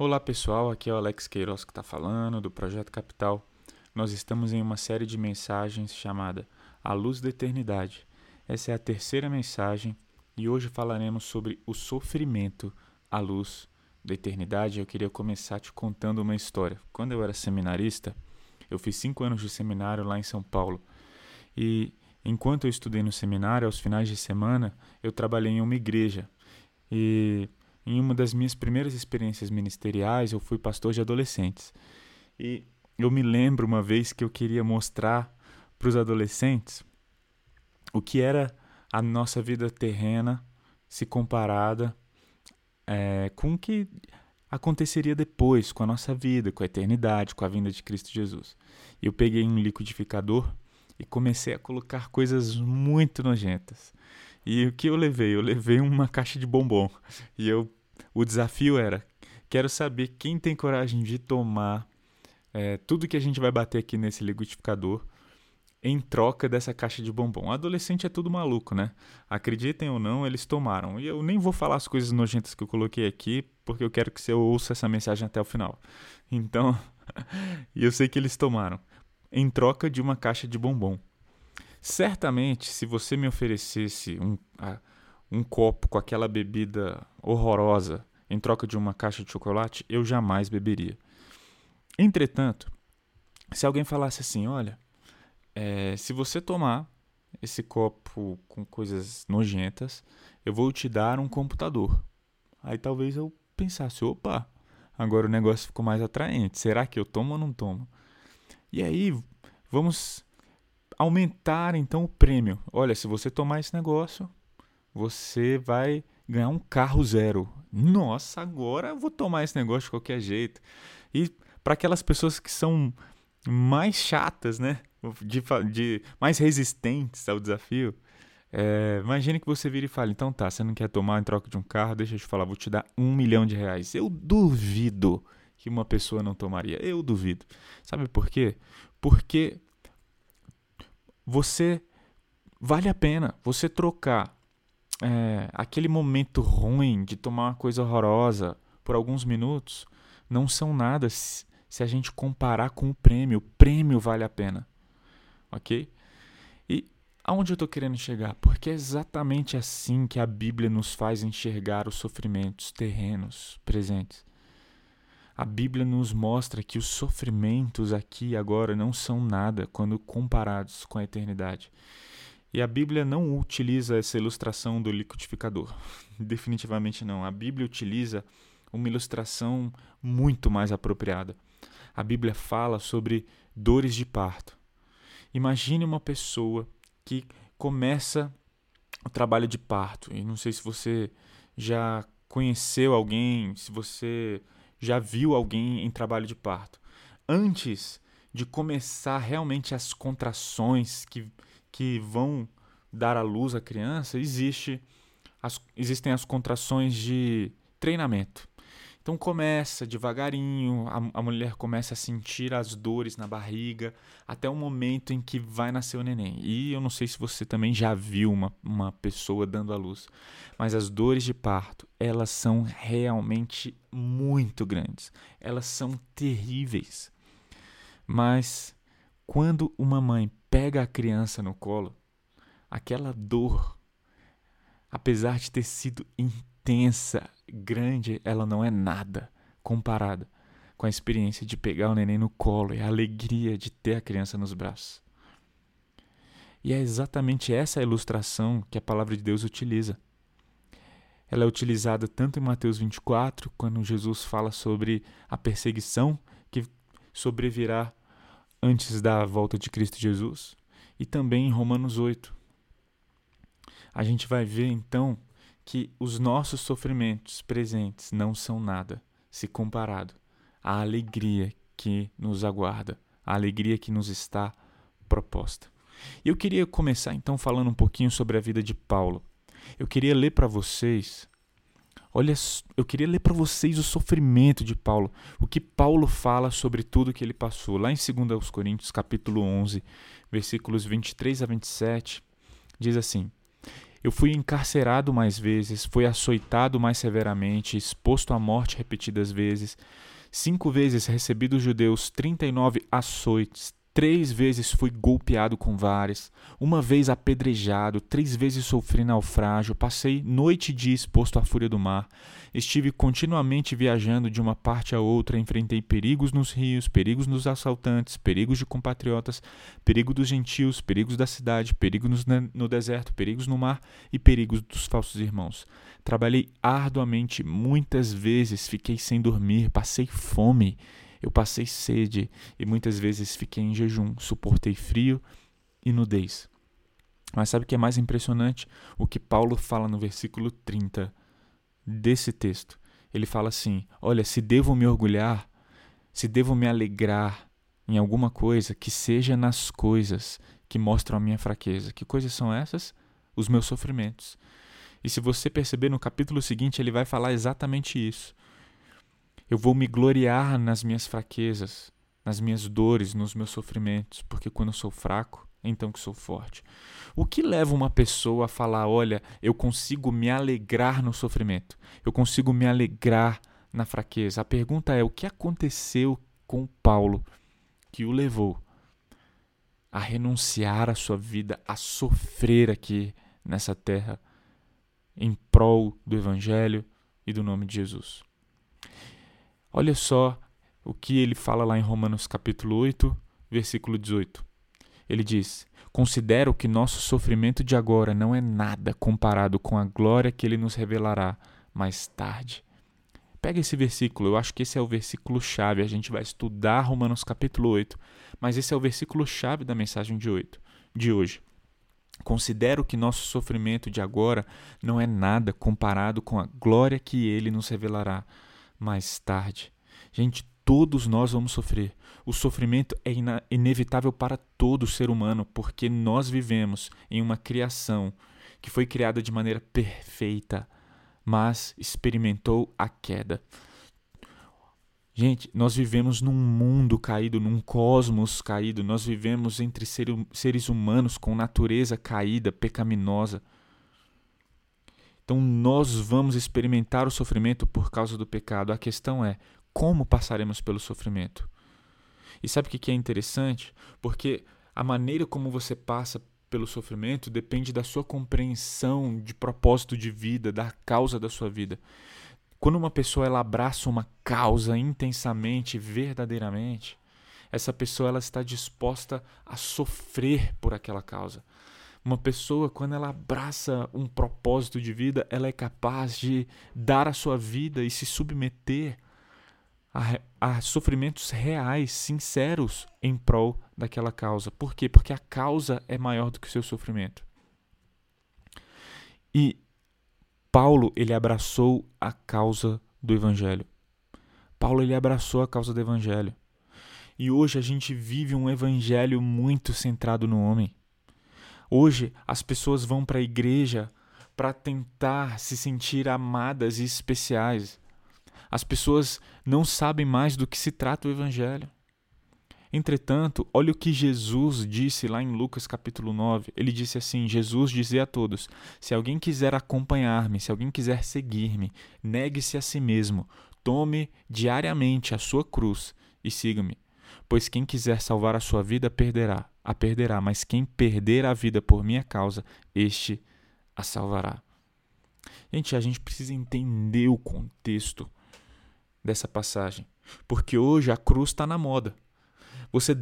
Olá pessoal, aqui é o Alex Queiroz que está falando do Projeto Capital. Nós estamos em uma série de mensagens chamada A Luz da Eternidade. Essa é a terceira mensagem e hoje falaremos sobre o sofrimento à luz da eternidade. Eu queria começar te contando uma história. Quando eu era seminarista, eu fiz cinco anos de seminário lá em São Paulo e enquanto eu estudei no seminário, aos finais de semana, eu trabalhei em uma igreja e em uma das minhas primeiras experiências ministeriais, eu fui pastor de adolescentes. E eu me lembro uma vez que eu queria mostrar para os adolescentes o que era a nossa vida terrena se comparada é, com o que aconteceria depois, com a nossa vida, com a eternidade, com a vinda de Cristo Jesus. Eu peguei um liquidificador e comecei a colocar coisas muito nojentas. E o que eu levei? Eu levei uma caixa de bombom. E eu o desafio era: quero saber quem tem coragem de tomar é, tudo que a gente vai bater aqui nesse liquidificador em troca dessa caixa de bombom. adolescente é tudo maluco, né? Acreditem ou não, eles tomaram. E eu nem vou falar as coisas nojentas que eu coloquei aqui, porque eu quero que você ouça essa mensagem até o final. Então, e eu sei que eles tomaram em troca de uma caixa de bombom. Certamente, se você me oferecesse um, um copo com aquela bebida horrorosa em troca de uma caixa de chocolate, eu jamais beberia. Entretanto, se alguém falasse assim: olha, é, se você tomar esse copo com coisas nojentas, eu vou te dar um computador. Aí talvez eu pensasse: opa, agora o negócio ficou mais atraente. Será que eu tomo ou não tomo? E aí, vamos aumentar então o prêmio. Olha, se você tomar esse negócio, você vai ganhar um carro zero. Nossa, agora eu vou tomar esse negócio de qualquer jeito. E para aquelas pessoas que são mais chatas, né? De, de mais resistentes ao desafio, é, imagine que você vira e fala: então tá, você não quer tomar em troca de um carro, deixa eu te falar, vou te dar um milhão de reais. Eu duvido que uma pessoa não tomaria. Eu duvido. Sabe por quê? Porque você vale a pena você trocar é, aquele momento ruim de tomar uma coisa horrorosa por alguns minutos não são nada se, se a gente comparar com o prêmio. O prêmio vale a pena. Ok? E aonde eu estou querendo chegar? Porque é exatamente assim que a Bíblia nos faz enxergar os sofrimentos terrenos presentes. A Bíblia nos mostra que os sofrimentos aqui e agora não são nada quando comparados com a eternidade. E a Bíblia não utiliza essa ilustração do liquidificador. Definitivamente não. A Bíblia utiliza uma ilustração muito mais apropriada. A Bíblia fala sobre dores de parto. Imagine uma pessoa que começa o trabalho de parto. E não sei se você já conheceu alguém, se você já viu alguém em trabalho de parto. Antes de começar realmente as contrações que que vão dar à luz à criança, existe as, existem as contrações de treinamento. Então começa devagarinho, a, a, mulher começa a sentir as dores na barriga até o momento em que vai nascer o neném. E eu não sei se você também já viu uma, uma pessoa dando à luz, mas as dores de parto, elas são realmente muito grandes. Elas são terríveis. Mas quando uma mãe pega a criança no colo, aquela dor, apesar de ter sido intensa, grande, ela não é nada comparada com a experiência de pegar o neném no colo e a alegria de ter a criança nos braços. E é exatamente essa ilustração que a palavra de Deus utiliza. Ela é utilizada tanto em Mateus 24, quando Jesus fala sobre a perseguição que sobrevirá antes da volta de Cristo Jesus e também em Romanos 8. A gente vai ver então que os nossos sofrimentos presentes não são nada se comparado à alegria que nos aguarda, à alegria que nos está proposta. Eu queria começar então falando um pouquinho sobre a vida de Paulo. Eu queria ler para vocês Olha, eu queria ler para vocês o sofrimento de Paulo, o que Paulo fala sobre tudo que ele passou. Lá em 2 Coríntios, capítulo 11, versículos 23 a 27, diz assim: Eu fui encarcerado mais vezes, fui açoitado mais severamente, exposto à morte repetidas vezes. Cinco vezes recebi dos judeus trinta e nove açoites, Três vezes fui golpeado com varas, uma vez apedrejado, três vezes sofri naufrágio, passei noite e dia exposto à fúria do mar. Estive continuamente viajando de uma parte a outra, enfrentei perigos nos rios, perigos nos assaltantes, perigos de compatriotas, perigo dos gentios, perigos da cidade, perigos no deserto, perigos no mar e perigos dos falsos irmãos. Trabalhei arduamente, muitas vezes fiquei sem dormir, passei fome eu passei sede e muitas vezes fiquei em jejum, suportei frio e nudez. Mas sabe o que é mais impressionante? O que Paulo fala no versículo 30 desse texto. Ele fala assim: Olha, se devo me orgulhar, se devo me alegrar em alguma coisa, que seja nas coisas que mostram a minha fraqueza. Que coisas são essas? Os meus sofrimentos. E se você perceber no capítulo seguinte, ele vai falar exatamente isso. Eu vou me gloriar nas minhas fraquezas, nas minhas dores, nos meus sofrimentos, porque quando eu sou fraco, então que sou forte. O que leva uma pessoa a falar, olha, eu consigo me alegrar no sofrimento, eu consigo me alegrar na fraqueza? A pergunta é: o que aconteceu com Paulo que o levou a renunciar à sua vida, a sofrer aqui nessa terra em prol do Evangelho e do nome de Jesus? Olha só o que ele fala lá em Romanos capítulo 8, versículo 18. Ele diz: Considero que nosso sofrimento de agora não é nada comparado com a glória que ele nos revelará mais tarde. Pega esse versículo, eu acho que esse é o versículo chave. A gente vai estudar Romanos capítulo 8, mas esse é o versículo chave da mensagem de, 8, de hoje. Considero que nosso sofrimento de agora não é nada comparado com a glória que ele nos revelará mais tarde. Gente, todos nós vamos sofrer. O sofrimento é inevitável para todo ser humano, porque nós vivemos em uma criação que foi criada de maneira perfeita, mas experimentou a queda. Gente, nós vivemos num mundo caído, num cosmos caído, nós vivemos entre seres humanos com natureza caída, pecaminosa. Então nós vamos experimentar o sofrimento por causa do pecado. A questão é como passaremos pelo sofrimento. E sabe o que é interessante? Porque a maneira como você passa pelo sofrimento depende da sua compreensão de propósito de vida, da causa da sua vida. Quando uma pessoa ela abraça uma causa intensamente, verdadeiramente, essa pessoa ela está disposta a sofrer por aquela causa. Uma pessoa, quando ela abraça um propósito de vida, ela é capaz de dar a sua vida e se submeter a, a sofrimentos reais, sinceros, em prol daquela causa. Por quê? Porque a causa é maior do que o seu sofrimento. E Paulo, ele abraçou a causa do evangelho. Paulo, ele abraçou a causa do evangelho. E hoje a gente vive um evangelho muito centrado no homem. Hoje as pessoas vão para a igreja para tentar se sentir amadas e especiais. As pessoas não sabem mais do que se trata o evangelho. Entretanto, olha o que Jesus disse lá em Lucas capítulo 9. Ele disse assim: Jesus dizia a todos: Se alguém quiser acompanhar-me, se alguém quiser seguir-me, negue-se a si mesmo, tome diariamente a sua cruz e siga-me. Pois quem quiser salvar a sua vida perderá, a perderá, mas quem perder a vida por minha causa, este a salvará. Gente, a gente precisa entender o contexto dessa passagem, porque hoje a cruz está na moda. Você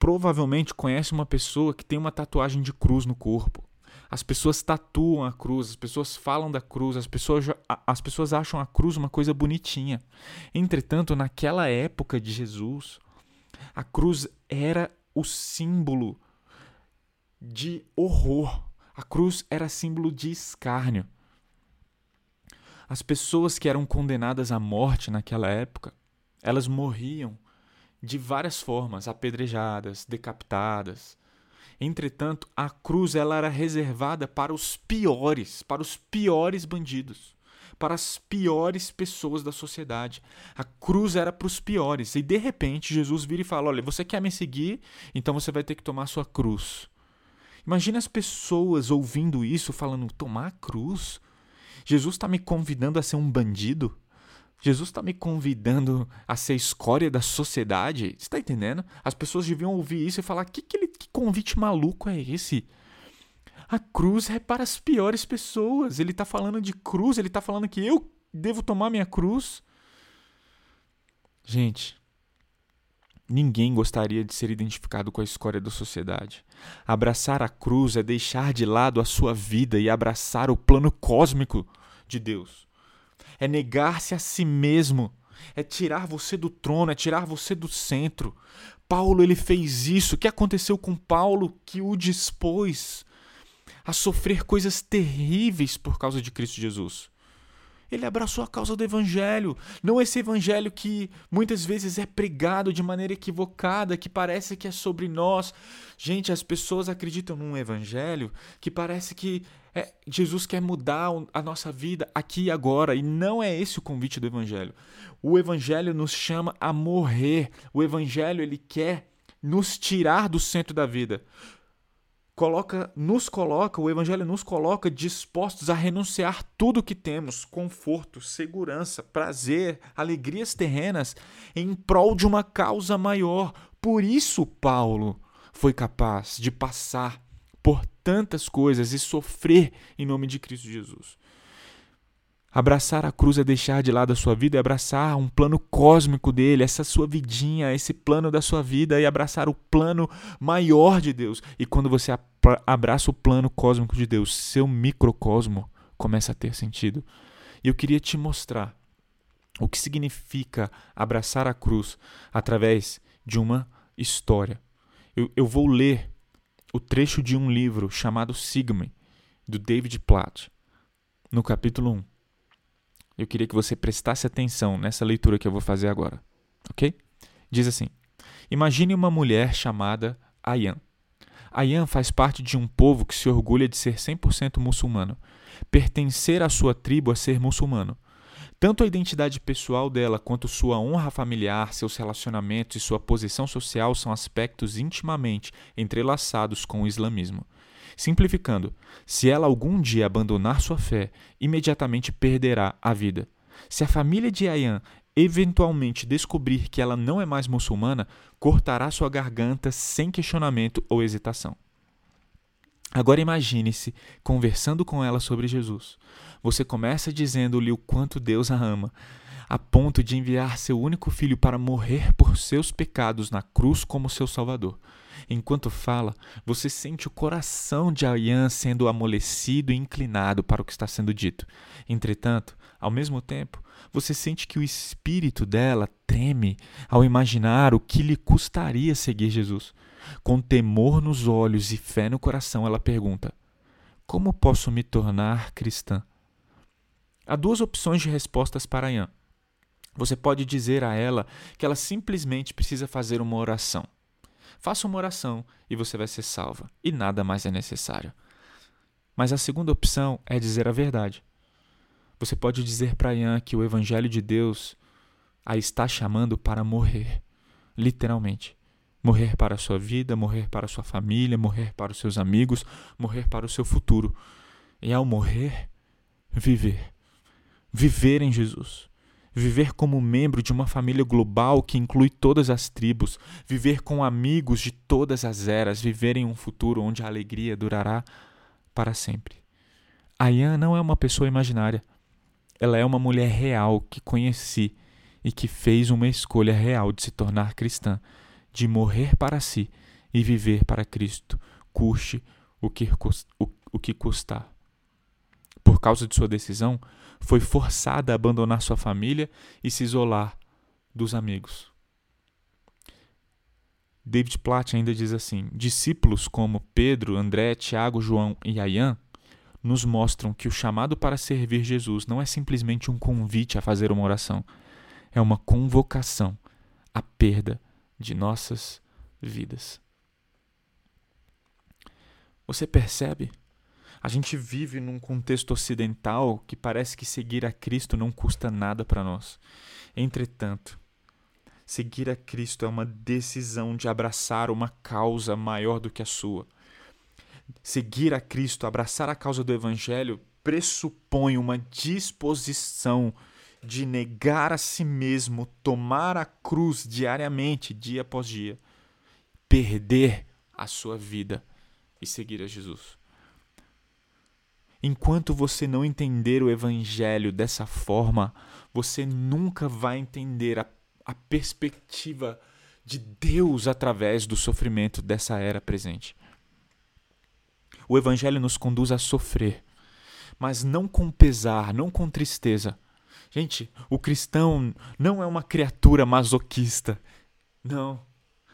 provavelmente conhece uma pessoa que tem uma tatuagem de cruz no corpo. As pessoas tatuam a cruz, as pessoas falam da cruz, as pessoas, as pessoas acham a cruz uma coisa bonitinha. Entretanto, naquela época de Jesus, a cruz era o símbolo de horror. A cruz era símbolo de escárnio. As pessoas que eram condenadas à morte naquela época, elas morriam de várias formas, apedrejadas, decapitadas. Entretanto, a cruz ela era reservada para os piores, para os piores bandidos para as piores pessoas da sociedade. A cruz era para os piores. E de repente Jesus vira e fala: Olha, você quer me seguir? Então você vai ter que tomar a sua cruz. Imagina as pessoas ouvindo isso, falando: tomar a cruz? Jesus está me convidando a ser um bandido? Jesus está me convidando a ser escória da sociedade? Você está entendendo? As pessoas deviam ouvir isso e falar: que, que, ele, que convite maluco é esse? A cruz é para as piores pessoas. Ele está falando de cruz, ele está falando que eu devo tomar minha cruz. Gente, ninguém gostaria de ser identificado com a escória da sociedade. Abraçar a cruz é deixar de lado a sua vida e abraçar o plano cósmico de Deus. É negar-se a si mesmo, é tirar você do trono, é tirar você do centro. Paulo ele fez isso. O que aconteceu com Paulo que o dispôs a sofrer coisas terríveis por causa de Cristo Jesus? Ele abraçou a causa do evangelho, não esse evangelho que muitas vezes é pregado de maneira equivocada, que parece que é sobre nós. Gente, as pessoas acreditam num evangelho que parece que é, Jesus quer mudar a nossa vida aqui e agora, e não é esse o convite do evangelho. O evangelho nos chama a morrer. O evangelho ele quer nos tirar do centro da vida coloca, nos coloca, o evangelho nos coloca dispostos a renunciar tudo que temos, conforto, segurança, prazer, alegrias terrenas, em prol de uma causa maior. Por isso Paulo foi capaz de passar por tantas coisas e sofrer em nome de Cristo Jesus. Abraçar a cruz é deixar de lado a sua vida e abraçar um plano cósmico dele, essa sua vidinha, esse plano da sua vida e abraçar o plano maior de Deus. E quando você abraça o plano cósmico de Deus, seu microcosmo começa a ter sentido. E eu queria te mostrar o que significa abraçar a cruz através de uma história. Eu, eu vou ler o trecho de um livro chamado Sigmund, do David Platt, no capítulo 1 eu queria que você prestasse atenção nessa leitura que eu vou fazer agora, ok? Diz assim: Imagine uma mulher chamada Ayan. Ayan faz parte de um povo que se orgulha de ser 100% muçulmano, pertencer à sua tribo a ser muçulmano. Tanto a identidade pessoal dela quanto sua honra familiar, seus relacionamentos e sua posição social são aspectos intimamente entrelaçados com o islamismo. Simplificando, se ela algum dia abandonar sua fé, imediatamente perderá a vida. Se a família de Ayan eventualmente descobrir que ela não é mais muçulmana, cortará sua garganta sem questionamento ou hesitação. Agora imagine-se conversando com ela sobre Jesus. Você começa dizendo-lhe o quanto Deus a ama, a ponto de enviar seu único filho para morrer por seus pecados na cruz como seu salvador. Enquanto fala, você sente o coração de Ayan sendo amolecido e inclinado para o que está sendo dito. Entretanto, ao mesmo tempo, você sente que o espírito dela treme ao imaginar o que lhe custaria seguir Jesus. Com temor nos olhos e fé no coração, ela pergunta: Como posso me tornar cristã? Há duas opções de respostas para Ayan. Você pode dizer a ela que ela simplesmente precisa fazer uma oração. Faça uma oração e você vai ser salva, e nada mais é necessário. Mas a segunda opção é dizer a verdade. Você pode dizer para Ian que o Evangelho de Deus a está chamando para morrer, literalmente. Morrer para a sua vida, morrer para a sua família, morrer para os seus amigos, morrer para o seu futuro. E ao morrer, viver. Viver em Jesus viver como membro de uma família global que inclui todas as tribos, viver com amigos de todas as eras, viver em um futuro onde a alegria durará para sempre. Ayan não é uma pessoa imaginária. Ela é uma mulher real que conheci e que fez uma escolha real de se tornar cristã, de morrer para si e viver para Cristo, custe o que, o, o que custar. Por causa de sua decisão, foi forçada a abandonar sua família e se isolar dos amigos. David Platt ainda diz assim: discípulos como Pedro, André, Tiago, João e Ayan nos mostram que o chamado para servir Jesus não é simplesmente um convite a fazer uma oração, é uma convocação à perda de nossas vidas. Você percebe a gente vive num contexto ocidental que parece que seguir a Cristo não custa nada para nós. Entretanto, seguir a Cristo é uma decisão de abraçar uma causa maior do que a sua. Seguir a Cristo, abraçar a causa do Evangelho, pressupõe uma disposição de negar a si mesmo, tomar a cruz diariamente, dia após dia, perder a sua vida e seguir a Jesus. Enquanto você não entender o Evangelho dessa forma, você nunca vai entender a, a perspectiva de Deus através do sofrimento dessa era presente. O Evangelho nos conduz a sofrer, mas não com pesar, não com tristeza. Gente, o cristão não é uma criatura masoquista. Não.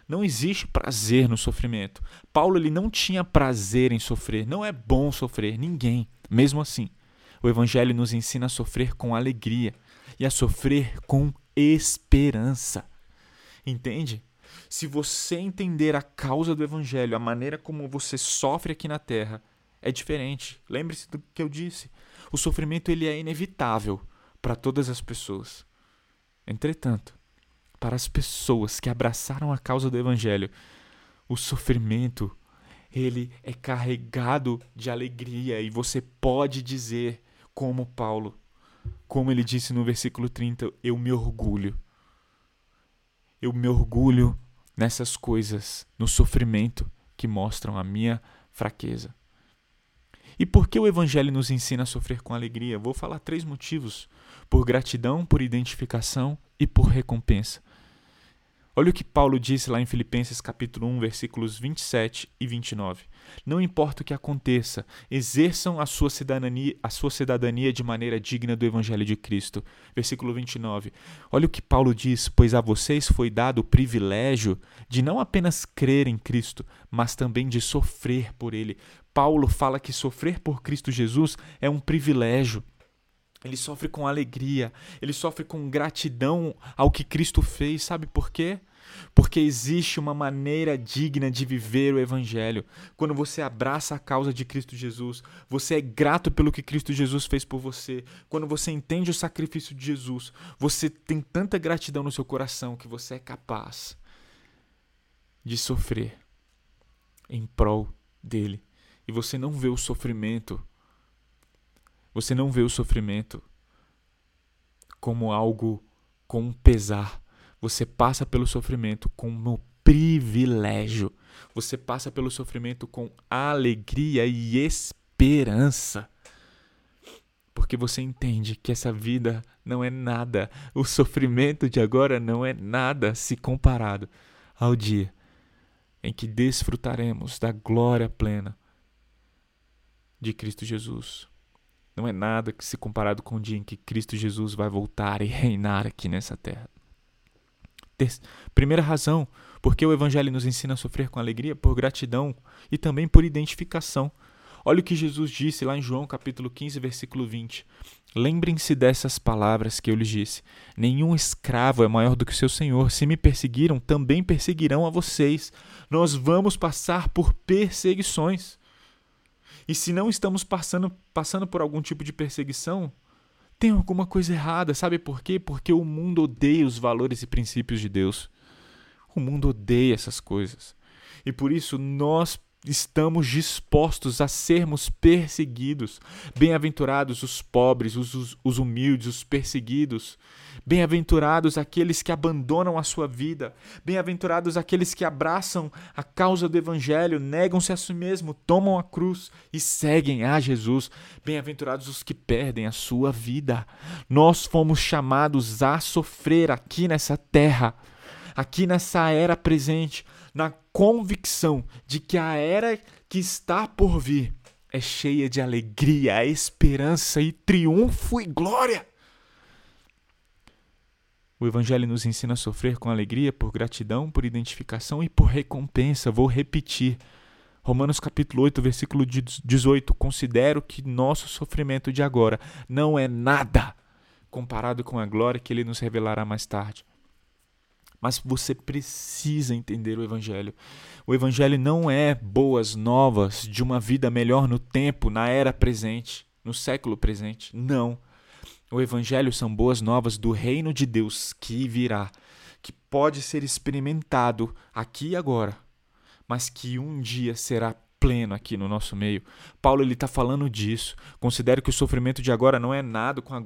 Não existe prazer no sofrimento. Paulo ele não tinha prazer em sofrer. Não é bom sofrer, ninguém. Mesmo assim, o evangelho nos ensina a sofrer com alegria e a sofrer com esperança. Entende? Se você entender a causa do evangelho, a maneira como você sofre aqui na terra, é diferente. Lembre-se do que eu disse. O sofrimento ele é inevitável para todas as pessoas. Entretanto, para as pessoas que abraçaram a causa do evangelho, o sofrimento ele é carregado de alegria e você pode dizer como Paulo, como ele disse no versículo 30, eu me orgulho. Eu me orgulho nessas coisas, no sofrimento que mostram a minha fraqueza. E por que o Evangelho nos ensina a sofrer com alegria? Vou falar três motivos: por gratidão, por identificação e por recompensa. Olha o que Paulo disse lá em Filipenses capítulo 1, versículos 27 e 29. Não importa o que aconteça, exerçam a sua cidadania, a sua cidadania de maneira digna do evangelho de Cristo. Versículo 29. Olha o que Paulo diz: "Pois a vocês foi dado o privilégio de não apenas crer em Cristo, mas também de sofrer por ele." Paulo fala que sofrer por Cristo Jesus é um privilégio. Ele sofre com alegria, ele sofre com gratidão ao que Cristo fez. Sabe por quê? Porque existe uma maneira digna de viver o Evangelho. Quando você abraça a causa de Cristo Jesus, você é grato pelo que Cristo Jesus fez por você. Quando você entende o sacrifício de Jesus, você tem tanta gratidão no seu coração que você é capaz de sofrer em prol dele. E você não vê o sofrimento você não vê o sofrimento como algo com pesar. Você passa pelo sofrimento como privilégio. Você passa pelo sofrimento com alegria e esperança. Porque você entende que essa vida não é nada, o sofrimento de agora não é nada se comparado ao dia em que desfrutaremos da glória plena de Cristo Jesus não é nada que se comparado com o dia em que Cristo Jesus vai voltar e reinar aqui nessa terra. Primeira razão, porque o Evangelho nos ensina a sofrer com alegria, por gratidão e também por identificação. Olha o que Jesus disse lá em João capítulo 15, versículo 20. Lembrem-se dessas palavras que eu lhes disse: Nenhum escravo é maior do que seu senhor. Se me perseguiram, também perseguirão a vocês. Nós vamos passar por perseguições. E se não estamos passando, passando por algum tipo de perseguição, tem alguma coisa errada. Sabe por quê? Porque o mundo odeia os valores e princípios de Deus. O mundo odeia essas coisas. E por isso nós estamos dispostos a sermos perseguidos. Bem-aventurados os pobres, os, os, os humildes, os perseguidos. Bem-aventurados aqueles que abandonam a sua vida. Bem-aventurados aqueles que abraçam a causa do Evangelho, negam-se a si mesmo, tomam a cruz e seguem a Jesus. Bem-aventurados os que perdem a sua vida. Nós fomos chamados a sofrer aqui nessa terra, aqui nessa era presente na convicção de que a era que está por vir é cheia de alegria, esperança e triunfo e glória. O Evangelho nos ensina a sofrer com alegria, por gratidão, por identificação e por recompensa. Vou repetir. Romanos capítulo 8, versículo 18. Considero que nosso sofrimento de agora não é nada comparado com a glória que ele nos revelará mais tarde. Mas você precisa entender o Evangelho. O Evangelho não é boas novas de uma vida melhor no tempo, na era presente, no século presente. Não. O Evangelho são boas novas do reino de Deus que virá, que pode ser experimentado aqui e agora, mas que um dia será pleno aqui no nosso meio. Paulo ele está falando disso. Considero que o sofrimento de agora não é nada com a,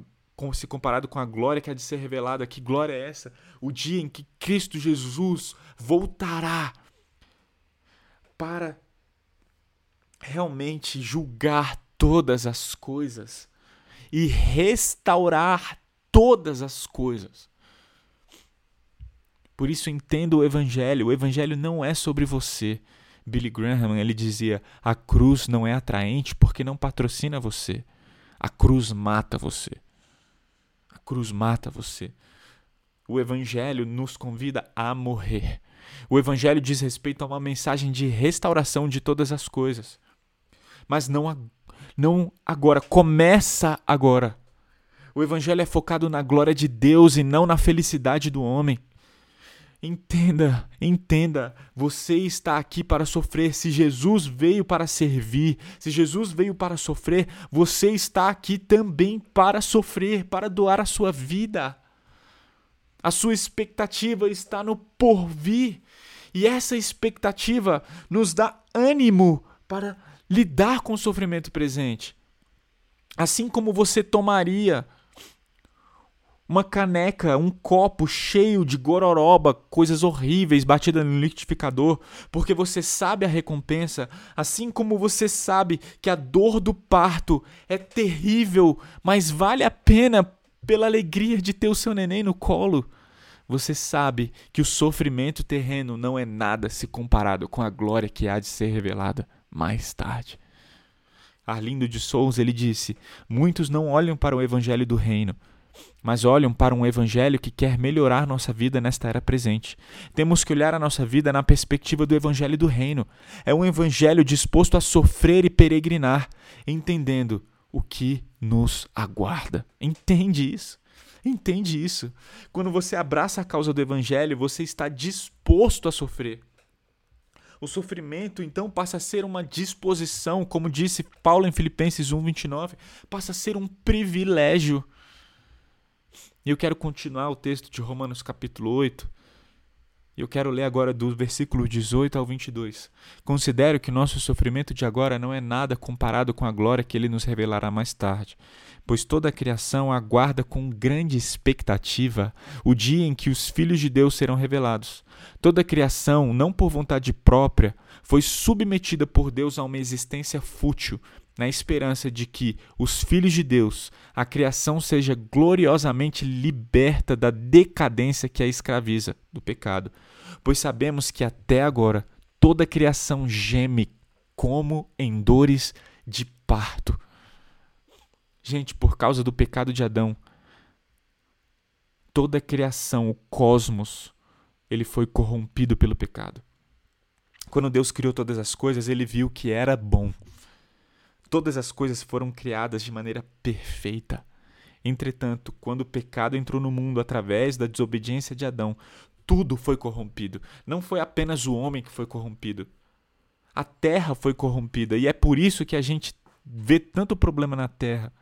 se comparado com a glória que há de ser revelada. Que glória é essa? O dia em que Cristo Jesus voltará para realmente julgar todas as coisas e restaurar todas as coisas. Por isso entenda o evangelho. O evangelho não é sobre você. Billy Graham, ele dizia: "A cruz não é atraente porque não patrocina você. A cruz mata você. Cruz mata você." O evangelho nos convida a morrer. O evangelho diz respeito a uma mensagem de restauração de todas as coisas. Mas não não agora, começa agora. O evangelho é focado na glória de Deus e não na felicidade do homem. Entenda, entenda, você está aqui para sofrer. Se Jesus veio para servir, se Jesus veio para sofrer, você está aqui também para sofrer, para doar a sua vida. A sua expectativa está no porvir. E essa expectativa nos dá ânimo para lidar com o sofrimento presente. Assim como você tomaria uma caneca, um copo cheio de gororoba, coisas horríveis batidas no liquidificador, porque você sabe a recompensa, assim como você sabe que a dor do parto é terrível, mas vale a pena pela alegria de ter o seu neném no colo. Você sabe que o sofrimento terreno não é nada se comparado com a glória que há de ser revelada mais tarde. Arlindo de Souza ele disse: Muitos não olham para o evangelho do reino, mas olham para um evangelho que quer melhorar nossa vida nesta era presente. Temos que olhar a nossa vida na perspectiva do evangelho do reino. É um evangelho disposto a sofrer e peregrinar, entendendo o que nos aguarda. Entende isso? Entende isso? Quando você abraça a causa do evangelho, você está disposto a sofrer. O sofrimento, então, passa a ser uma disposição, como disse Paulo em Filipenses 1:29, passa a ser um privilégio. E eu quero continuar o texto de Romanos capítulo 8. E eu quero ler agora do versículo 18 ao 22. Considero que nosso sofrimento de agora não é nada comparado com a glória que ele nos revelará mais tarde, pois toda a criação aguarda com grande expectativa o dia em que os filhos de Deus serão revelados. Toda a criação, não por vontade própria, foi submetida por Deus a uma existência fútil, na esperança de que os filhos de Deus, a criação seja gloriosamente liberta da decadência que a escraviza do pecado. Pois sabemos que até agora toda a criação geme como em dores de parto. Gente, por causa do pecado de Adão, toda a criação, o cosmos, ele foi corrompido pelo pecado. Quando Deus criou todas as coisas, ele viu que era bom. Todas as coisas foram criadas de maneira perfeita. Entretanto, quando o pecado entrou no mundo através da desobediência de Adão, tudo foi corrompido. Não foi apenas o homem que foi corrompido. A terra foi corrompida. E é por isso que a gente vê tanto problema na terra.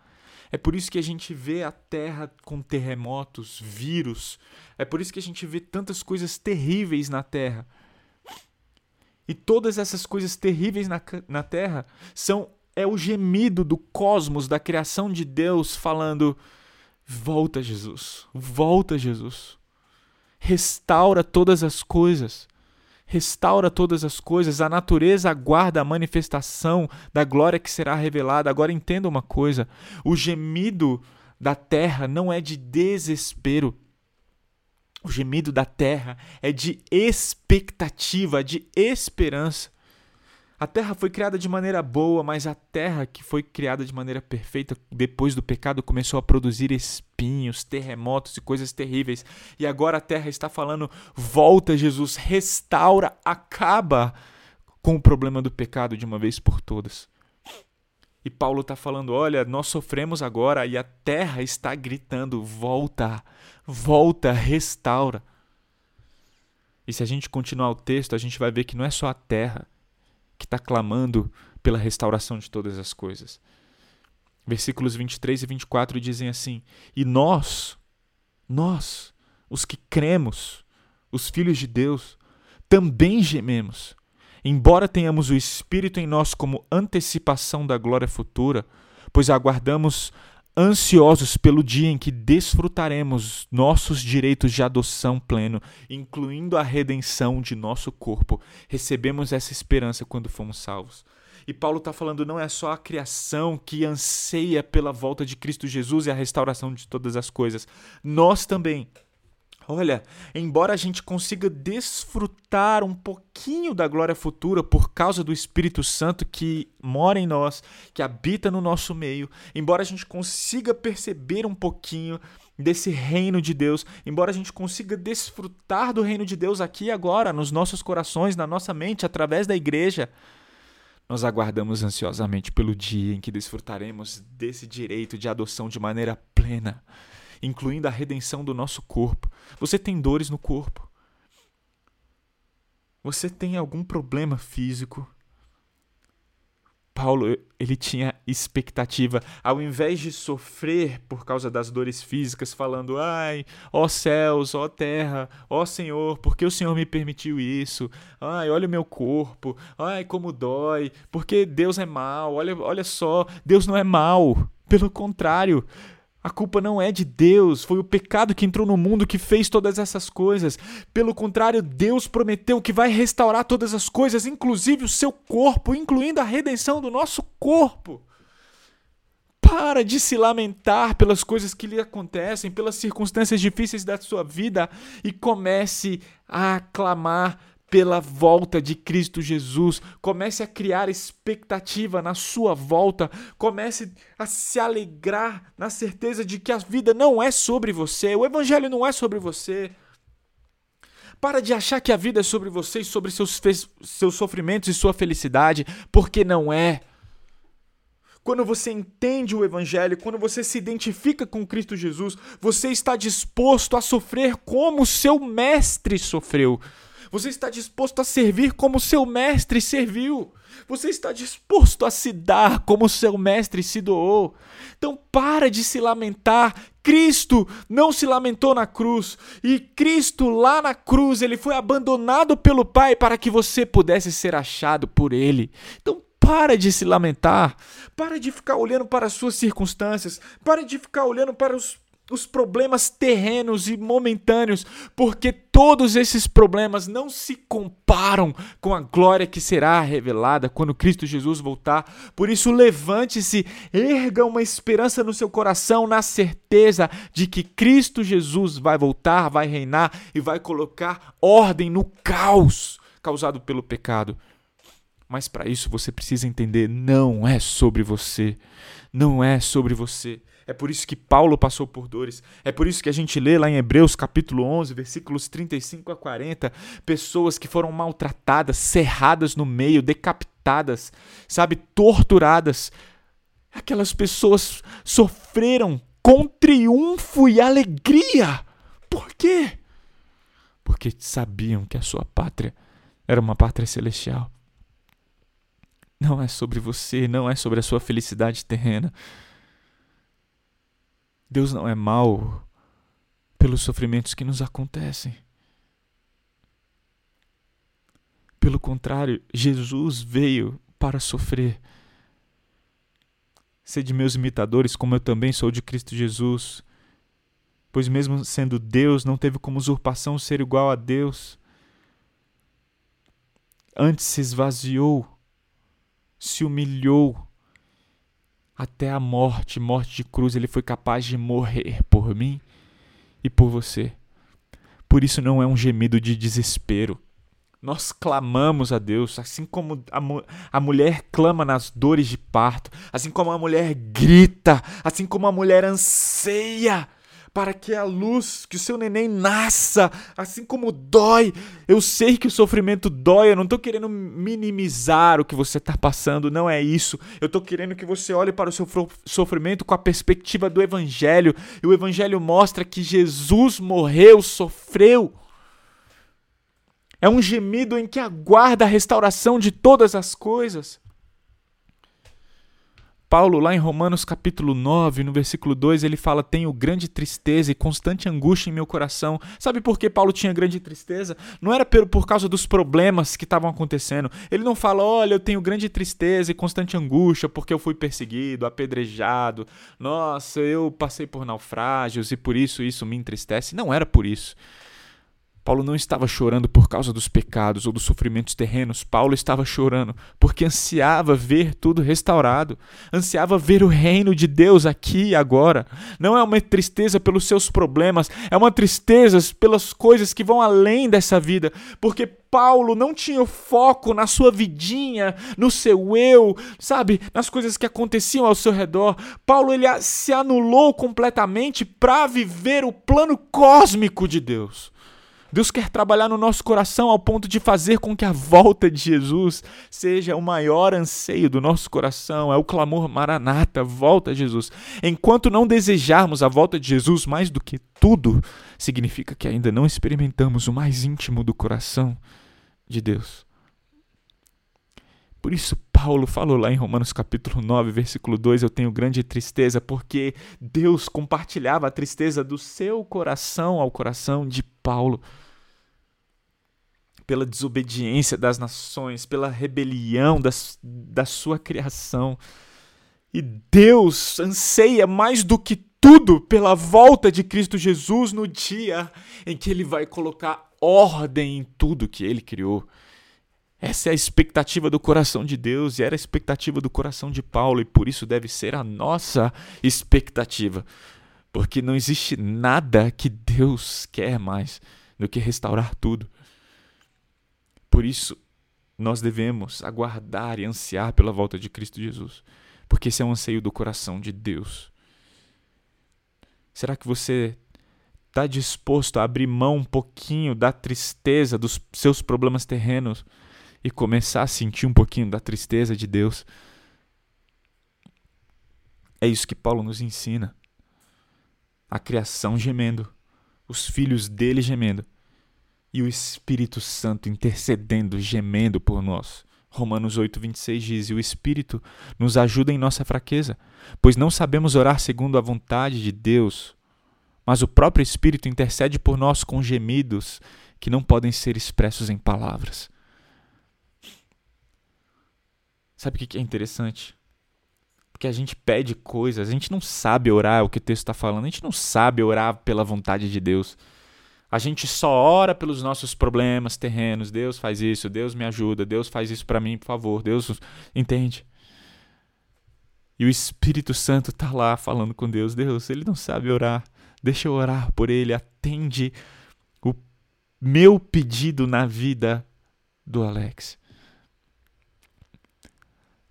É por isso que a gente vê a terra com terremotos, vírus. É por isso que a gente vê tantas coisas terríveis na terra. E todas essas coisas terríveis na, na terra são é o gemido do cosmos, da criação de Deus, falando: Volta, Jesus, volta, Jesus. Restaura todas as coisas. Restaura todas as coisas. A natureza aguarda a manifestação da glória que será revelada. Agora entenda uma coisa: o gemido da terra não é de desespero. O gemido da terra é de expectativa, de esperança. A terra foi criada de maneira boa, mas a terra que foi criada de maneira perfeita depois do pecado começou a produzir espinhos, terremotos e coisas terríveis. E agora a terra está falando: volta, Jesus, restaura, acaba com o problema do pecado de uma vez por todas. E Paulo está falando: olha, nós sofremos agora e a terra está gritando: volta, volta, restaura. E se a gente continuar o texto, a gente vai ver que não é só a terra que está clamando pela restauração de todas as coisas. Versículos 23 e 24 dizem assim: E nós, nós, os que cremos, os filhos de Deus, também gememos, embora tenhamos o Espírito em nós como antecipação da glória futura, pois aguardamos ansiosos pelo dia em que desfrutaremos nossos direitos de adoção pleno, incluindo a redenção de nosso corpo. Recebemos essa esperança quando fomos salvos. E Paulo está falando não é só a criação que anseia pela volta de Cristo Jesus e a restauração de todas as coisas. Nós também Olha, embora a gente consiga desfrutar um pouquinho da glória futura por causa do Espírito Santo que mora em nós, que habita no nosso meio, embora a gente consiga perceber um pouquinho desse reino de Deus, embora a gente consiga desfrutar do reino de Deus aqui e agora, nos nossos corações, na nossa mente, através da igreja, nós aguardamos ansiosamente pelo dia em que desfrutaremos desse direito de adoção de maneira plena incluindo a redenção do nosso corpo. Você tem dores no corpo. Você tem algum problema físico. Paulo, ele tinha expectativa, ao invés de sofrer por causa das dores físicas, falando: "Ai, ó céus, ó terra, ó Senhor, por que o Senhor me permitiu isso? Ai, olha o meu corpo. Ai, como dói. Porque Deus é mau. Olha, olha só, Deus não é mau. Pelo contrário, a culpa não é de Deus, foi o pecado que entrou no mundo que fez todas essas coisas. Pelo contrário, Deus prometeu que vai restaurar todas as coisas, inclusive o seu corpo, incluindo a redenção do nosso corpo. Para de se lamentar pelas coisas que lhe acontecem, pelas circunstâncias difíceis da sua vida e comece a aclamar pela volta de Cristo Jesus. Comece a criar expectativa na sua volta. Comece a se alegrar na certeza de que a vida não é sobre você. O Evangelho não é sobre você. Para de achar que a vida é sobre você e sobre seus, seus sofrimentos e sua felicidade, porque não é. Quando você entende o Evangelho, quando você se identifica com Cristo Jesus, você está disposto a sofrer como seu mestre sofreu. Você está disposto a servir como seu mestre serviu. Você está disposto a se dar como seu mestre se doou. Então para de se lamentar. Cristo não se lamentou na cruz. E Cristo lá na cruz, ele foi abandonado pelo Pai para que você pudesse ser achado por ele. Então para de se lamentar. Para de ficar olhando para as suas circunstâncias. Para de ficar olhando para os os problemas terrenos e momentâneos, porque todos esses problemas não se comparam com a glória que será revelada quando Cristo Jesus voltar. Por isso, levante-se, erga uma esperança no seu coração, na certeza de que Cristo Jesus vai voltar, vai reinar e vai colocar ordem no caos causado pelo pecado. Mas para isso você precisa entender: não é sobre você. Não é sobre você. É por isso que Paulo passou por dores. É por isso que a gente lê lá em Hebreus capítulo 11, versículos 35 a 40, pessoas que foram maltratadas, serradas no meio, decapitadas, sabe, torturadas. Aquelas pessoas sofreram com triunfo e alegria. Por quê? Porque sabiam que a sua pátria era uma pátria celestial. Não é sobre você, não é sobre a sua felicidade terrena. Deus não é mau pelos sofrimentos que nos acontecem. Pelo contrário, Jesus veio para sofrer. Sede meus imitadores, como eu também sou de Cristo Jesus. Pois, mesmo sendo Deus, não teve como usurpação ser igual a Deus. Antes se esvaziou, se humilhou até a morte, morte de cruz, ele foi capaz de morrer por mim e por você. Por isso não é um gemido de desespero. Nós clamamos a Deus, assim como a, a mulher clama nas dores de parto, assim como a mulher grita, assim como a mulher anseia para que a luz, que o seu neném nasça, assim como dói. Eu sei que o sofrimento dói, eu não estou querendo minimizar o que você está passando, não é isso. Eu estou querendo que você olhe para o seu sofrimento com a perspectiva do Evangelho. E o Evangelho mostra que Jesus morreu, sofreu. É um gemido em que aguarda a restauração de todas as coisas. Paulo, lá em Romanos capítulo 9, no versículo 2, ele fala: Tenho grande tristeza e constante angústia em meu coração. Sabe por que Paulo tinha grande tristeza? Não era por causa dos problemas que estavam acontecendo. Ele não fala: Olha, eu tenho grande tristeza e constante angústia porque eu fui perseguido, apedrejado. Nossa, eu passei por naufrágios e por isso isso me entristece. Não era por isso. Paulo não estava chorando por causa dos pecados ou dos sofrimentos terrenos. Paulo estava chorando porque ansiava ver tudo restaurado, ansiava ver o reino de Deus aqui e agora. Não é uma tristeza pelos seus problemas, é uma tristeza pelas coisas que vão além dessa vida, porque Paulo não tinha foco na sua vidinha, no seu eu, sabe, nas coisas que aconteciam ao seu redor. Paulo ele se anulou completamente para viver o plano cósmico de Deus. Deus quer trabalhar no nosso coração ao ponto de fazer com que a volta de Jesus seja o maior anseio do nosso coração. É o clamor maranata, volta Jesus. Enquanto não desejarmos a volta de Jesus mais do que tudo, significa que ainda não experimentamos o mais íntimo do coração de Deus. Por isso, Paulo falou lá em Romanos capítulo 9, versículo 2: Eu tenho grande tristeza, porque Deus compartilhava a tristeza do seu coração ao coração de Paulo. Pela desobediência das nações, pela rebelião das, da sua criação. E Deus anseia mais do que tudo pela volta de Cristo Jesus no dia em que ele vai colocar ordem em tudo que ele criou. Essa é a expectativa do coração de Deus e era a expectativa do coração de Paulo, e por isso deve ser a nossa expectativa. Porque não existe nada que Deus quer mais do que restaurar tudo. Por isso, nós devemos aguardar e ansiar pela volta de Cristo Jesus, porque esse é um anseio do coração de Deus. Será que você está disposto a abrir mão um pouquinho da tristeza dos seus problemas terrenos? e começar a sentir um pouquinho da tristeza de Deus. É isso que Paulo nos ensina. A criação gemendo, os filhos dele gemendo e o Espírito Santo intercedendo, gemendo por nós. Romanos 8, 26 diz: E o Espírito nos ajuda em nossa fraqueza, pois não sabemos orar segundo a vontade de Deus, mas o próprio Espírito intercede por nós com gemidos que não podem ser expressos em palavras. Sabe o que é interessante? Porque a gente pede coisas, a gente não sabe orar o que o texto está falando, a gente não sabe orar pela vontade de Deus. A gente só ora pelos nossos problemas terrenos. Deus faz isso, Deus me ajuda, Deus faz isso para mim, por favor. Deus entende. E o Espírito Santo está lá falando com Deus. Deus, ele não sabe orar. Deixa eu orar por ele. Atende o meu pedido na vida do Alex.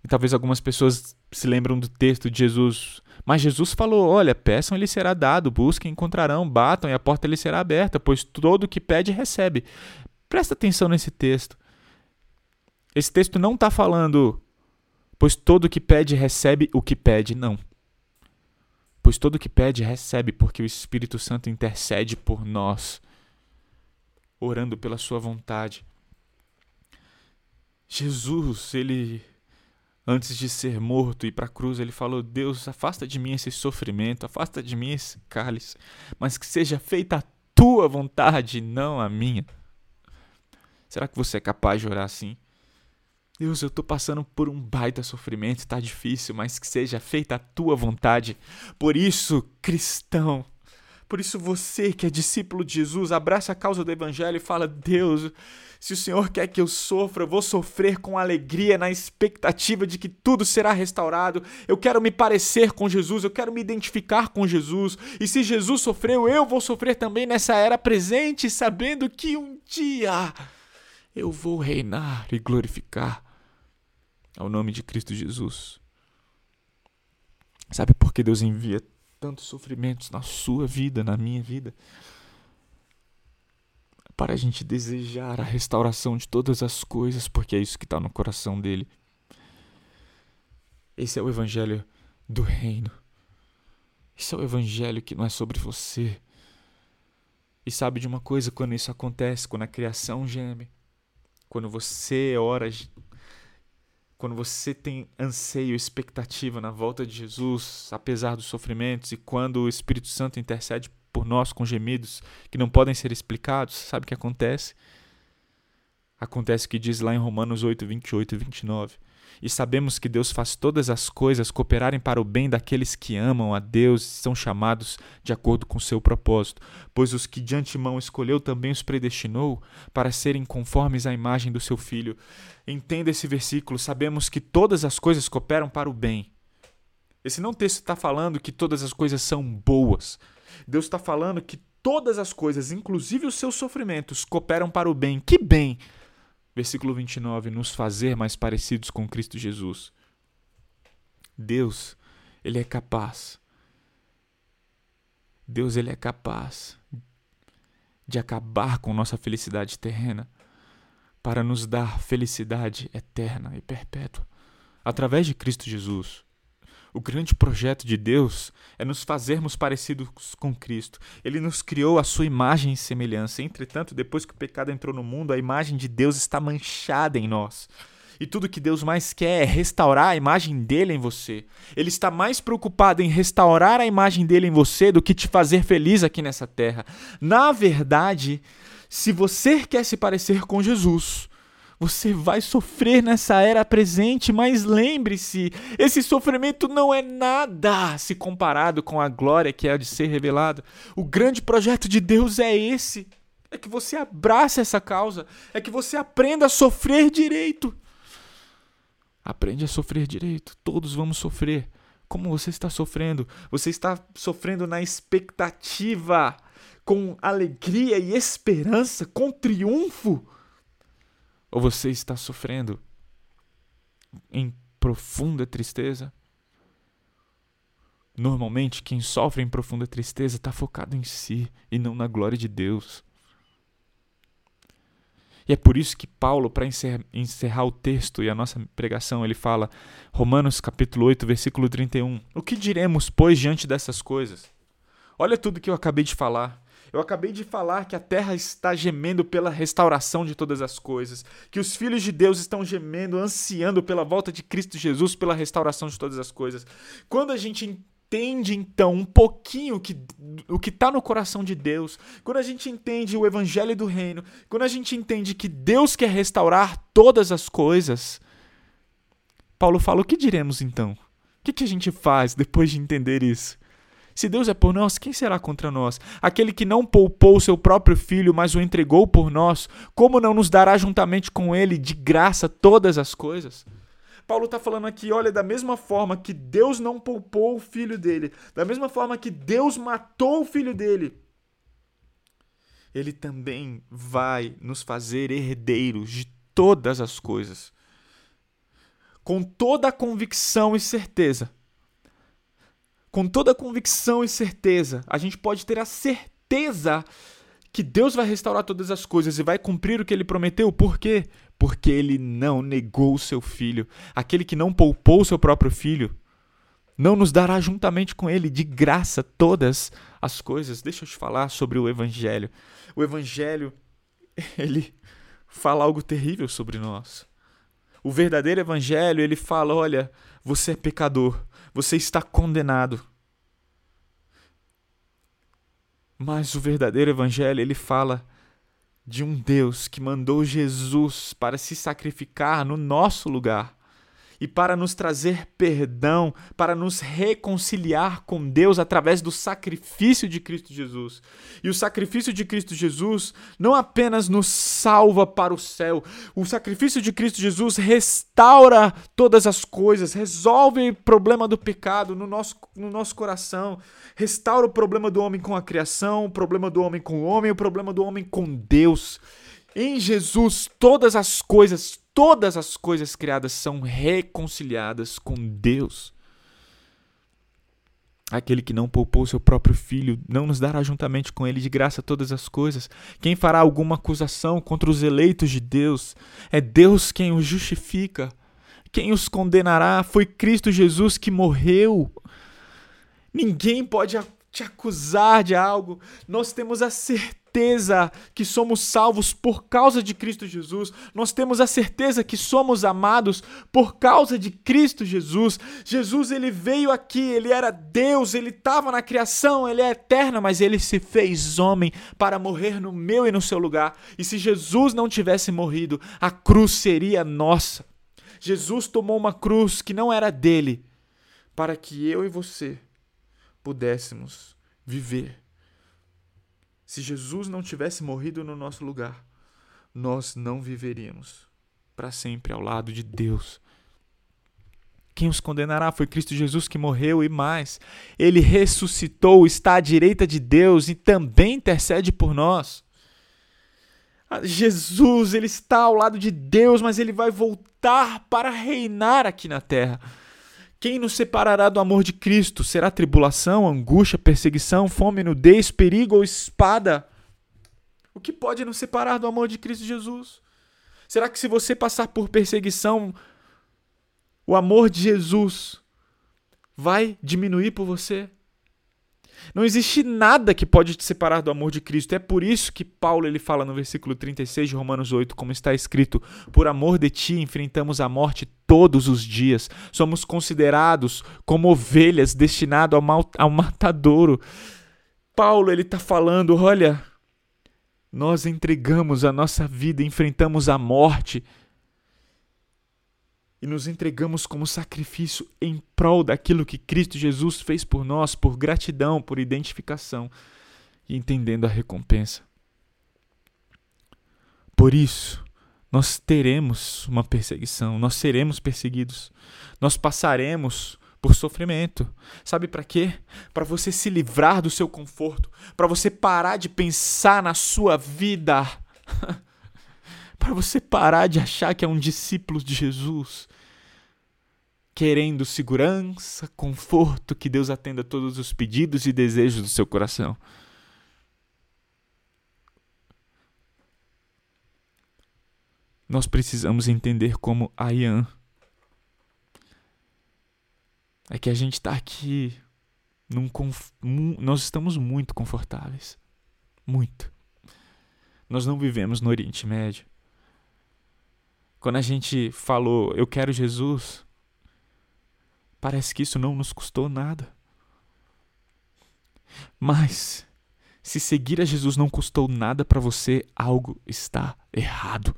E talvez algumas pessoas se lembram do texto de Jesus. Mas Jesus falou: Olha, peçam e lhe será dado, busquem encontrarão, batam e a porta lhe será aberta, pois todo o que pede recebe. Presta atenção nesse texto. Esse texto não está falando, pois todo o que pede recebe o que pede, não. Pois todo o que pede recebe, porque o Espírito Santo intercede por nós, orando pela Sua vontade. Jesus, ele antes de ser morto e para a cruz, ele falou: Deus, afasta de mim esse sofrimento, afasta de mim esse cálice, mas que seja feita a tua vontade, não a minha. Será que você é capaz de orar assim? Deus, eu estou passando por um baita sofrimento, está difícil, mas que seja feita a tua vontade. Por isso, cristão, por isso você que é discípulo de Jesus, abraça a causa do evangelho e fala: Deus, se o Senhor quer que eu sofra, eu vou sofrer com alegria, na expectativa de que tudo será restaurado. Eu quero me parecer com Jesus, eu quero me identificar com Jesus. E se Jesus sofreu, eu vou sofrer também nessa era presente, sabendo que um dia eu vou reinar e glorificar ao nome de Cristo Jesus. Sabe por que Deus envia tantos sofrimentos na sua vida, na minha vida? para a gente desejar a restauração de todas as coisas, porque é isso que está no coração dele. Esse é o evangelho do reino. Esse é o evangelho que não é sobre você. E sabe de uma coisa, quando isso acontece, quando a criação geme, quando você ora quando você tem anseio, expectativa na volta de Jesus, apesar dos sofrimentos, e quando o Espírito Santo intercede por nós com gemidos que não podem ser explicados, sabe o que acontece? Acontece que diz lá em Romanos 8, 28 e 29. E sabemos que Deus faz todas as coisas cooperarem para o bem daqueles que amam a Deus e são chamados de acordo com seu propósito. Pois os que de antemão escolheu também os predestinou para serem conformes à imagem do seu Filho. Entenda esse versículo, sabemos que todas as coisas cooperam para o bem. Esse não texto está falando que todas as coisas são boas. Deus está falando que todas as coisas, inclusive os seus sofrimentos, cooperam para o bem. Que bem! Versículo 29, nos fazer mais parecidos com Cristo Jesus. Deus, ele é capaz. Deus, ele é capaz de acabar com nossa felicidade terrena para nos dar felicidade eterna e perpétua através de Cristo Jesus. O grande projeto de Deus é nos fazermos parecidos com Cristo. Ele nos criou a sua imagem e semelhança. Entretanto, depois que o pecado entrou no mundo, a imagem de Deus está manchada em nós. E tudo que Deus mais quer é restaurar a imagem dele em você. Ele está mais preocupado em restaurar a imagem dele em você do que te fazer feliz aqui nessa terra. Na verdade, se você quer se parecer com Jesus, você vai sofrer nessa era presente, mas lembre-se, esse sofrimento não é nada se comparado com a glória que é de ser revelada. O grande projeto de Deus é esse. É que você abrace essa causa, é que você aprenda a sofrer direito. Aprende a sofrer direito. Todos vamos sofrer. Como você está sofrendo? Você está sofrendo na expectativa, com alegria e esperança, com triunfo? Ou você está sofrendo em profunda tristeza? Normalmente, quem sofre em profunda tristeza está focado em si e não na glória de Deus. E é por isso que Paulo, para encerrar o texto e a nossa pregação, ele fala, Romanos capítulo 8, versículo 31. O que diremos, pois, diante dessas coisas? Olha tudo que eu acabei de falar. Eu acabei de falar que a terra está gemendo pela restauração de todas as coisas, que os filhos de Deus estão gemendo, ansiando pela volta de Cristo Jesus, pela restauração de todas as coisas. Quando a gente entende então um pouquinho que, o que está no coração de Deus, quando a gente entende o evangelho do reino, quando a gente entende que Deus quer restaurar todas as coisas, Paulo fala: o que diremos então? O que, que a gente faz depois de entender isso? Se Deus é por nós, quem será contra nós? Aquele que não poupou seu próprio filho, mas o entregou por nós, como não nos dará juntamente com ele de graça todas as coisas? Paulo está falando aqui, olha, da mesma forma que Deus não poupou o filho dele, da mesma forma que Deus matou o filho dele, ele também vai nos fazer herdeiros de todas as coisas. Com toda a convicção e certeza com toda convicção e certeza, a gente pode ter a certeza que Deus vai restaurar todas as coisas e vai cumprir o que ele prometeu. Por quê? Porque ele não negou o seu filho. Aquele que não poupou o seu próprio filho, não nos dará juntamente com ele de graça todas as coisas. Deixa eu te falar sobre o evangelho. O evangelho, ele fala algo terrível sobre nós. O verdadeiro evangelho, ele fala, olha, você é pecador, você está condenado. Mas o verdadeiro evangelho, ele fala de um Deus que mandou Jesus para se sacrificar no nosso lugar e para nos trazer perdão, para nos reconciliar com Deus através do sacrifício de Cristo Jesus. E o sacrifício de Cristo Jesus não apenas nos salva para o céu, o sacrifício de Cristo Jesus restaura todas as coisas, resolve o problema do pecado no nosso, no nosso coração, restaura o problema do homem com a criação, o problema do homem com o homem, o problema do homem com Deus. Em Jesus, todas as coisas, todas as coisas criadas são reconciliadas com Deus. Aquele que não poupou seu próprio filho, não nos dará juntamente com ele de graça todas as coisas. Quem fará alguma acusação contra os eleitos de Deus? É Deus quem os justifica. Quem os condenará? Foi Cristo Jesus que morreu. Ninguém pode te acusar de algo. Nós temos a certeza certeza que somos salvos por causa de Cristo Jesus. Nós temos a certeza que somos amados por causa de Cristo Jesus. Jesus ele veio aqui, ele era Deus, ele estava na criação, ele é eterno, mas ele se fez homem para morrer no meu e no seu lugar. E se Jesus não tivesse morrido, a cruz seria nossa. Jesus tomou uma cruz que não era dele, para que eu e você pudéssemos viver. Se Jesus não tivesse morrido no nosso lugar, nós não viveríamos para sempre ao lado de Deus. Quem os condenará foi Cristo Jesus que morreu e mais, ele ressuscitou, está à direita de Deus e também intercede por nós. Ah, Jesus, ele está ao lado de Deus, mas ele vai voltar para reinar aqui na terra. Quem nos separará do amor de Cristo? Será tribulação, angústia, perseguição, fome, nudez, perigo ou espada? O que pode nos separar do amor de Cristo Jesus? Será que se você passar por perseguição, o amor de Jesus vai diminuir por você? Não existe nada que pode te separar do amor de Cristo. É por isso que Paulo ele fala no versículo 36 de Romanos 8, como está escrito: Por amor de ti enfrentamos a morte todos os dias. Somos considerados como ovelhas destinado ao, ao matadouro. Paulo ele está falando, olha, nós entregamos a nossa vida, enfrentamos a morte e nos entregamos como sacrifício em prol daquilo que Cristo Jesus fez por nós, por gratidão, por identificação e entendendo a recompensa. Por isso, nós teremos uma perseguição, nós seremos perseguidos, nós passaremos por sofrimento. Sabe para quê? Para você se livrar do seu conforto, para você parar de pensar na sua vida. para você parar de achar que é um discípulo de Jesus, querendo segurança, conforto, que Deus atenda todos os pedidos e desejos do seu coração. Nós precisamos entender como Ayan é que a gente está aqui num conf... nós estamos muito confortáveis. Muito. Nós não vivemos no Oriente Médio. Quando a gente falou, eu quero Jesus, parece que isso não nos custou nada. Mas, se seguir a Jesus não custou nada para você, algo está errado.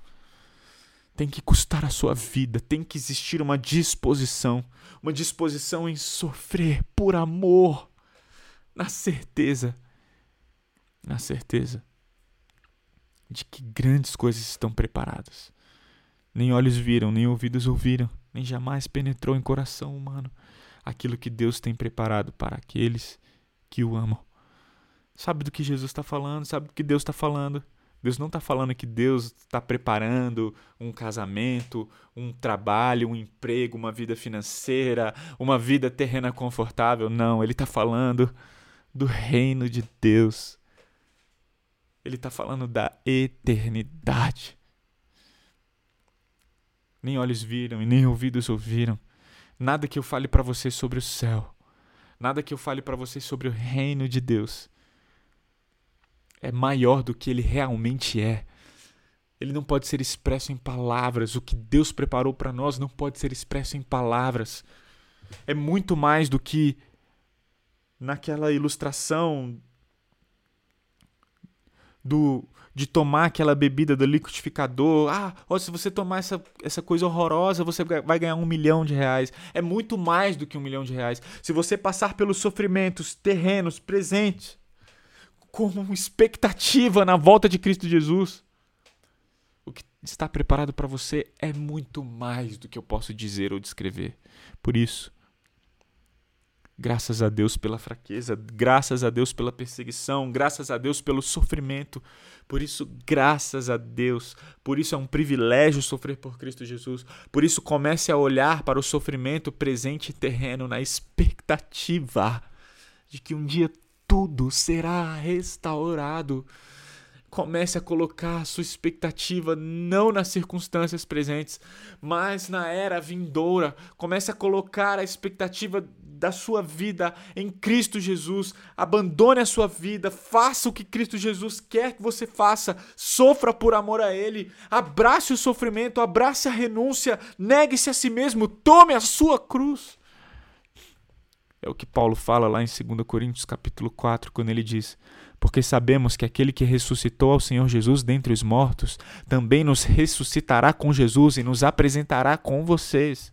Tem que custar a sua vida, tem que existir uma disposição, uma disposição em sofrer por amor, na certeza, na certeza de que grandes coisas estão preparadas nem olhos viram, nem ouvidos ouviram, nem jamais penetrou em coração humano aquilo que Deus tem preparado para aqueles que o amam. Sabe do que Jesus está falando? Sabe do que Deus está falando? Deus não está falando que Deus está preparando um casamento, um trabalho, um emprego, uma vida financeira, uma vida terrena confortável. Não, Ele está falando do reino de Deus. Ele está falando da eternidade nem olhos viram e nem ouvidos ouviram. Nada que eu fale para você sobre o céu, nada que eu fale para você sobre o reino de Deus é maior do que ele realmente é. Ele não pode ser expresso em palavras. O que Deus preparou para nós não pode ser expresso em palavras. É muito mais do que naquela ilustração do de tomar aquela bebida do liquidificador. Ah, ó, se você tomar essa, essa coisa horrorosa, você vai ganhar um milhão de reais. É muito mais do que um milhão de reais. Se você passar pelos sofrimentos terrenos presentes, com expectativa na volta de Cristo Jesus, o que está preparado para você é muito mais do que eu posso dizer ou descrever. Por isso, Graças a Deus pela fraqueza, graças a Deus pela perseguição, graças a Deus pelo sofrimento. Por isso, graças a Deus, por isso é um privilégio sofrer por Cristo Jesus. Por isso, comece a olhar para o sofrimento presente e terreno na expectativa de que um dia tudo será restaurado. Comece a colocar sua expectativa não nas circunstâncias presentes, mas na era vindoura. Comece a colocar a expectativa da sua vida em Cristo Jesus. Abandone a sua vida, faça o que Cristo Jesus quer que você faça, sofra por amor a Ele, abrace o sofrimento, abrace a renúncia, negue-se a si mesmo, tome a sua cruz. É o que Paulo fala lá em 2 Coríntios capítulo 4, quando ele diz: Porque sabemos que aquele que ressuscitou ao Senhor Jesus dentre os mortos, também nos ressuscitará com Jesus e nos apresentará com vocês.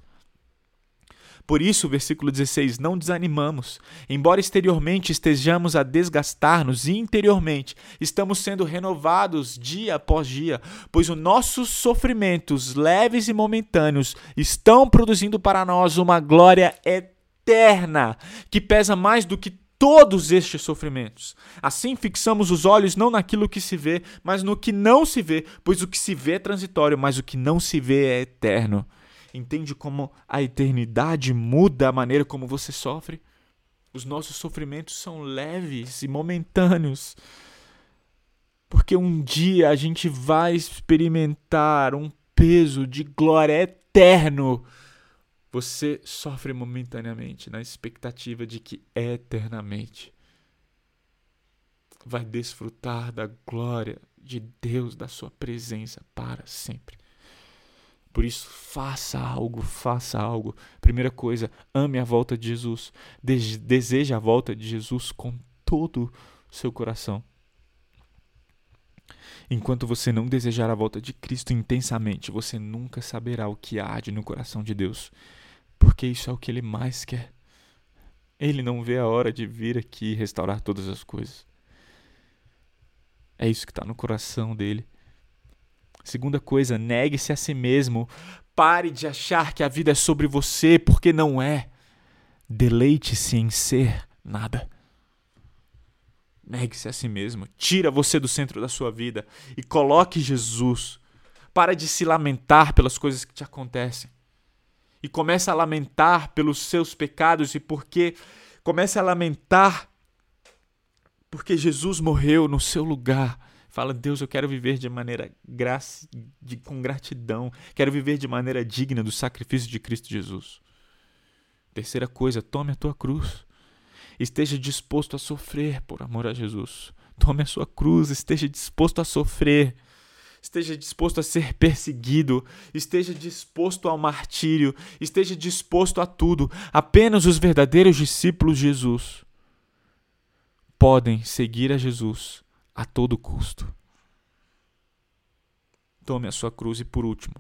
Por isso, versículo 16: Não desanimamos. Embora exteriormente estejamos a desgastar-nos, interiormente estamos sendo renovados dia após dia, pois os nossos sofrimentos, leves e momentâneos, estão produzindo para nós uma glória eterna eterna, que pesa mais do que todos estes sofrimentos. Assim fixamos os olhos não naquilo que se vê, mas no que não se vê, pois o que se vê é transitório, mas o que não se vê é eterno. Entende como a eternidade muda a maneira como você sofre? Os nossos sofrimentos são leves e momentâneos. Porque um dia a gente vai experimentar um peso de glória eterno você sofre momentaneamente na expectativa de que eternamente vai desfrutar da glória de Deus, da sua presença para sempre. Por isso, faça algo, faça algo. Primeira coisa, ame a volta de Jesus. Deseje a volta de Jesus com todo o seu coração. Enquanto você não desejar a volta de Cristo intensamente, você nunca saberá o que há de no coração de Deus porque isso é o que ele mais quer. Ele não vê a hora de vir aqui restaurar todas as coisas. É isso que está no coração dele. Segunda coisa, negue-se a si mesmo. Pare de achar que a vida é sobre você, porque não é. Deleite-se em ser nada. Negue-se a si mesmo. Tira você do centro da sua vida e coloque Jesus. Para de se lamentar pelas coisas que te acontecem e começa a lamentar pelos seus pecados e porque começa a lamentar porque Jesus morreu no seu lugar. Fala, Deus, eu quero viver de maneira graça, de, com gratidão. Quero viver de maneira digna do sacrifício de Cristo Jesus. Terceira coisa, tome a tua cruz. Esteja disposto a sofrer por amor a Jesus. Tome a sua cruz, esteja disposto a sofrer esteja disposto a ser perseguido, esteja disposto ao martírio, esteja disposto a tudo. Apenas os verdadeiros discípulos de Jesus podem seguir a Jesus a todo custo. Tome a sua cruz e, por último,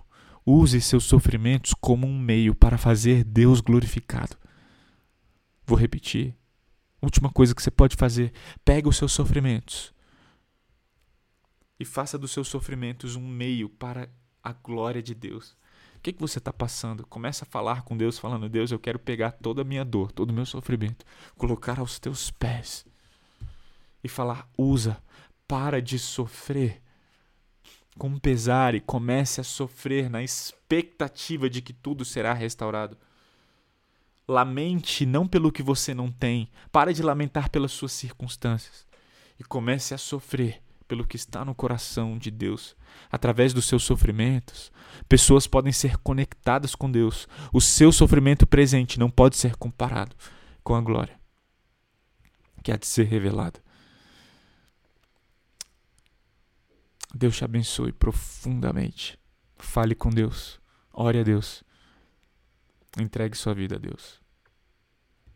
use seus sofrimentos como um meio para fazer Deus glorificado. Vou repetir. Última coisa que você pode fazer: pega os seus sofrimentos e faça dos seus sofrimentos um meio para a glória de Deus. O que, que você está passando? Começa a falar com Deus, falando: Deus, eu quero pegar toda a minha dor, todo o meu sofrimento, colocar aos teus pés e falar: usa, para de sofrer com pesar e comece a sofrer na expectativa de que tudo será restaurado. Lamente não pelo que você não tem, pare de lamentar pelas suas circunstâncias e comece a sofrer pelo que está no coração de Deus. Através dos seus sofrimentos, pessoas podem ser conectadas com Deus. O seu sofrimento presente não pode ser comparado com a glória que há de ser revelada. Deus te abençoe profundamente. Fale com Deus. Ore a Deus. Entregue sua vida a Deus.